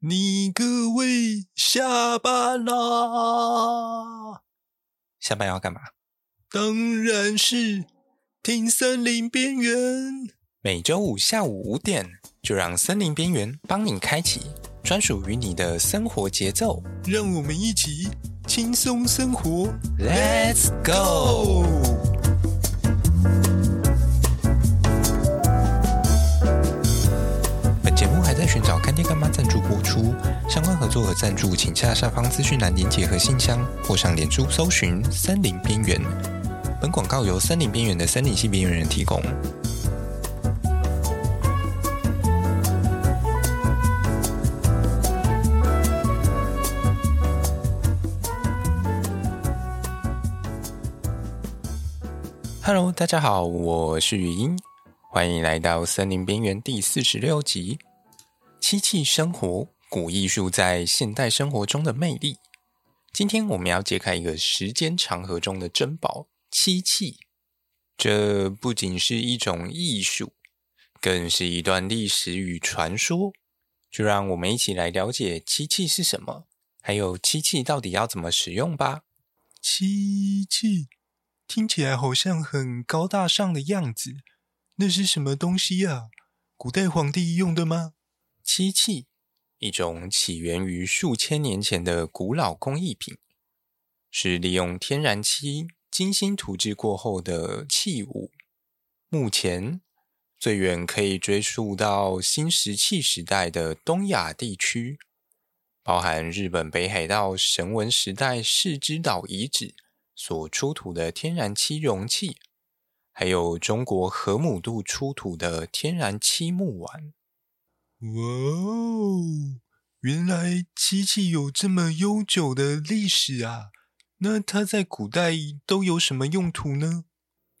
你各位下班啦！下班要干嘛？当然是听森林边缘。每周五下午五点，就让森林边缘帮你开启专属于你的生活节奏。让我们一起轻松生活，Let's go！找干爹干妈赞助播出，相关合作和赞助，请下下方资讯栏连结和信箱，或上脸书搜寻“森林边缘”。本广告由森林边缘的森林系边缘人提供。Hello，大家好，我是语音，欢迎来到森林边缘第四十六集。漆器生活，古艺术在现代生活中的魅力。今天我们要揭开一个时间长河中的珍宝——漆器。这不仅是一种艺术，更是一段历史与传说。就让我们一起来了解漆器是什么，还有漆器到底要怎么使用吧。漆器听起来好像很高大上的样子，那是什么东西呀？古代皇帝用的吗？漆器，一种起源于数千年前的古老工艺品，是利用天然漆精心涂制过后的器物。目前最远可以追溯到新石器时代的东亚地区，包含日本北海道神文时代世之岛遗址所出土的天然漆容器，还有中国河姆渡出土的天然漆木碗。哇哦！原来漆器有这么悠久的历史啊！那它在古代都有什么用途呢？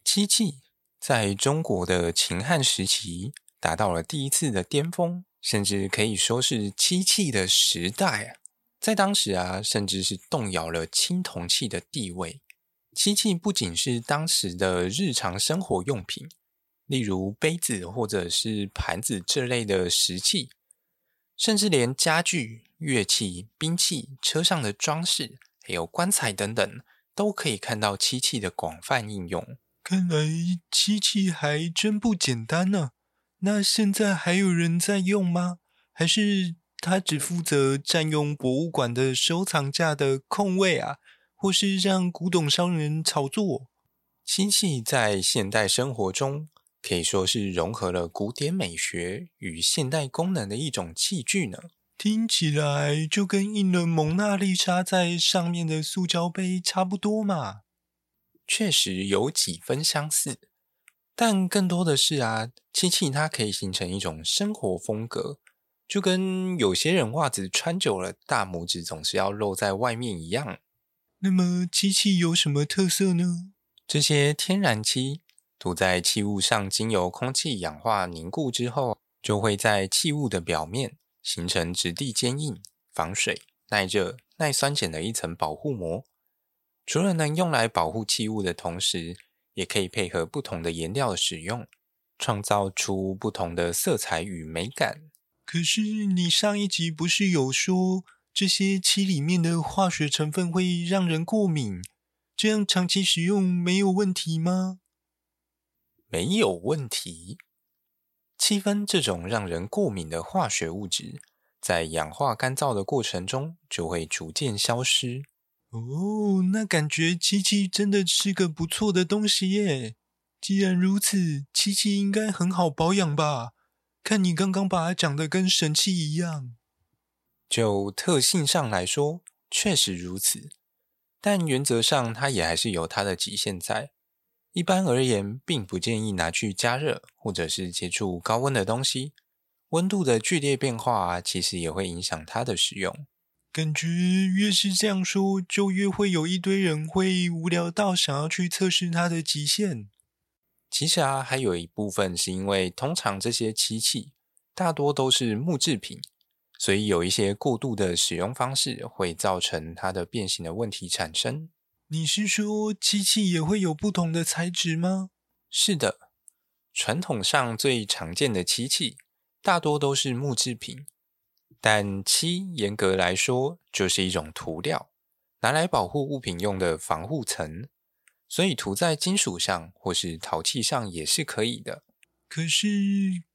漆器在中国的秦汉时期达到了第一次的巅峰，甚至可以说是漆器的时代啊！在当时啊，甚至是动摇了青铜器的地位。漆器不仅是当时的日常生活用品。例如杯子或者是盘子这类的食器，甚至连家具、乐器、兵器、车上的装饰，还有棺材等等，都可以看到漆器的广泛应用。看来漆器还真不简单呢。那现在还有人在用吗？还是它只负责占用博物馆的收藏架的空位啊？或是让古董商人炒作？漆器在现代生活中，可以说是融合了古典美学与现代功能的一种器具呢。听起来就跟印了蒙娜丽莎在上面的塑胶杯差不多嘛。确实有几分相似，但更多的是啊，漆器它可以形成一种生活风格，就跟有些人袜子穿久了，大拇指总是要露在外面一样。那么漆器有什么特色呢？这些天然漆。涂在器物上，经由空气氧化凝固之后，就会在器物的表面形成质地坚硬、防水、耐热、耐酸碱的一层保护膜。除了能用来保护器物的同时，也可以配合不同的颜料使用，创造出不同的色彩与美感。可是，你上一集不是有说这些漆里面的化学成分会让人过敏？这样长期使用没有问题吗？没有问题。漆分这种让人过敏的化学物质，在氧化干燥的过程中就会逐渐消失。哦，那感觉七七真的是个不错的东西耶。既然如此，七七应该很好保养吧？看你刚刚把它讲的跟神器一样。就特性上来说，确实如此。但原则上，它也还是有它的极限在。一般而言，并不建议拿去加热，或者是接触高温的东西。温度的剧烈变化啊，其实也会影响它的使用。感觉越是这样说，就越会有一堆人会无聊到想要去测试它的极限。其实啊，还有一部分是因为通常这些漆器大多都是木制品，所以有一些过度的使用方式会造成它的变形的问题产生。你是说漆器也会有不同的材质吗？是的，传统上最常见的漆器大多都是木制品，但漆严格来说就是一种涂料，拿来保护物品用的防护层，所以涂在金属上或是陶器上也是可以的。可是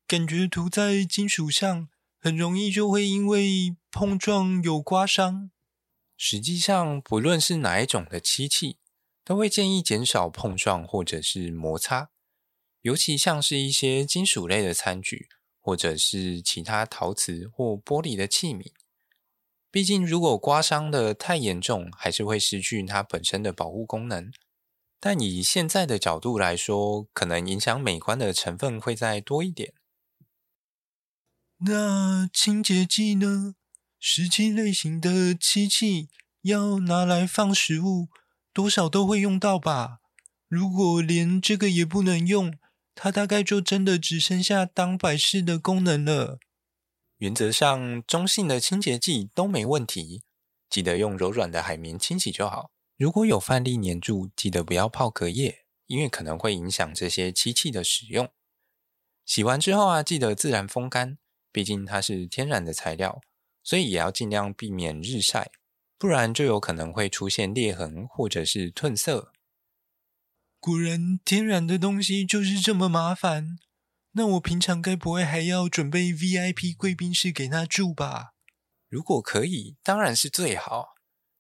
感觉涂在金属上很容易就会因为碰撞有刮伤。实际上，不论是哪一种的漆器，都会建议减少碰撞或者是摩擦，尤其像是一些金属类的餐具，或者是其他陶瓷或玻璃的器皿。毕竟，如果刮伤的太严重，还是会失去它本身的保护功能。但以现在的角度来说，可能影响美观的成分会再多一点。那清洁剂呢？石漆类型的漆器要拿来放食物，多少都会用到吧？如果连这个也不能用，它大概就真的只剩下当摆饰的功能了。原则上，中性的清洁剂都没问题，记得用柔软的海绵清洗就好。如果有饭粒粘住，记得不要泡隔夜，因为可能会影响这些漆器的使用。洗完之后啊，记得自然风干，毕竟它是天然的材料，所以也要尽量避免日晒，不然就有可能会出现裂痕或者是褪色。果然，天然的东西就是这么麻烦。那我平常该不会还要准备 VIP 贵宾室给他住吧？如果可以，当然是最好。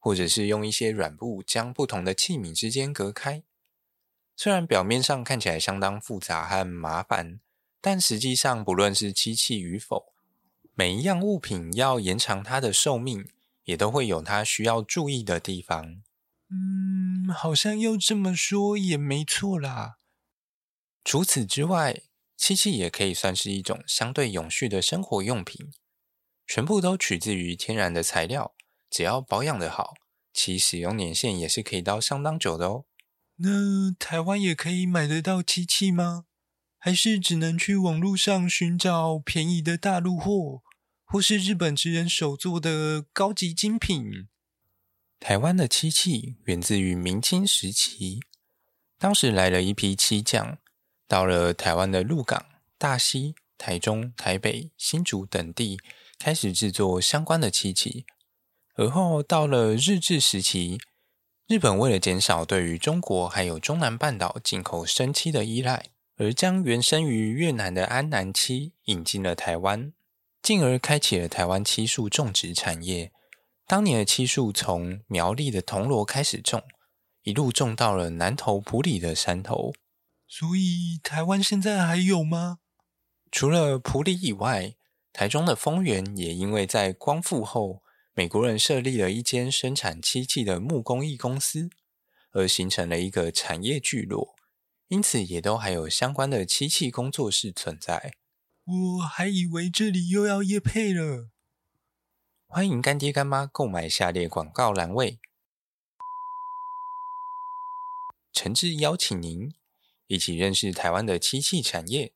或者是用一些软布将不同的器皿之间隔开，虽然表面上看起来相当复杂和麻烦，但实际上不论是漆器与否，每一样物品要延长它的寿命，也都会有它需要注意的地方。嗯，好像要这么说也没错啦。除此之外，漆器也可以算是一种相对永续的生活用品，全部都取自于天然的材料。只要保养得好，其使用年限也是可以到相当久的哦。那台湾也可以买得到漆器吗？还是只能去网络上寻找便宜的大陆货，或是日本职人手做的高级精品？台湾的漆器源自于明清时期，当时来了一批漆匠，到了台湾的鹿港、大溪、台中、台北、新竹等地，开始制作相关的漆器。而后到了日治时期，日本为了减少对于中国还有中南半岛进口生漆的依赖，而将原生于越南的安南漆引进了台湾，进而开启了台湾漆树种植产业。当年的漆树从苗栗的铜锣开始种，一路种到了南投埔里的山头。所以台湾现在还有吗？除了埔里以外，台中的丰原也因为在光复后。美国人设立了一间生产漆器的木工艺公司，而形成了一个产业聚落，因此也都还有相关的漆器工作室存在。我还以为这里又要夜配了。欢迎干爹干妈购买下列广告栏位，诚挚邀请您一起认识台湾的漆器产业。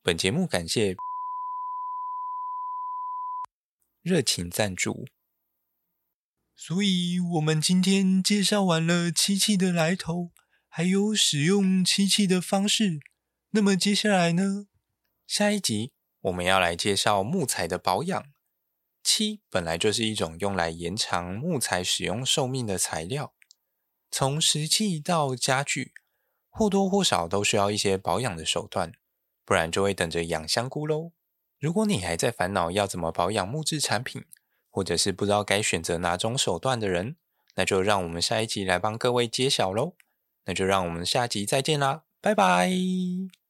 本节目感谢热情赞助。所以，我们今天介绍完了漆器的来头，还有使用漆器的方式。那么接下来呢？下一集我们要来介绍木材的保养。漆本来就是一种用来延长木材使用寿命的材料，从石器到家具，或多或少都需要一些保养的手段，不然就会等着养香菇喽。如果你还在烦恼要怎么保养木质产品，或者是不知道该选择哪种手段的人，那就让我们下一集来帮各位揭晓喽。那就让我们下集再见啦，拜拜。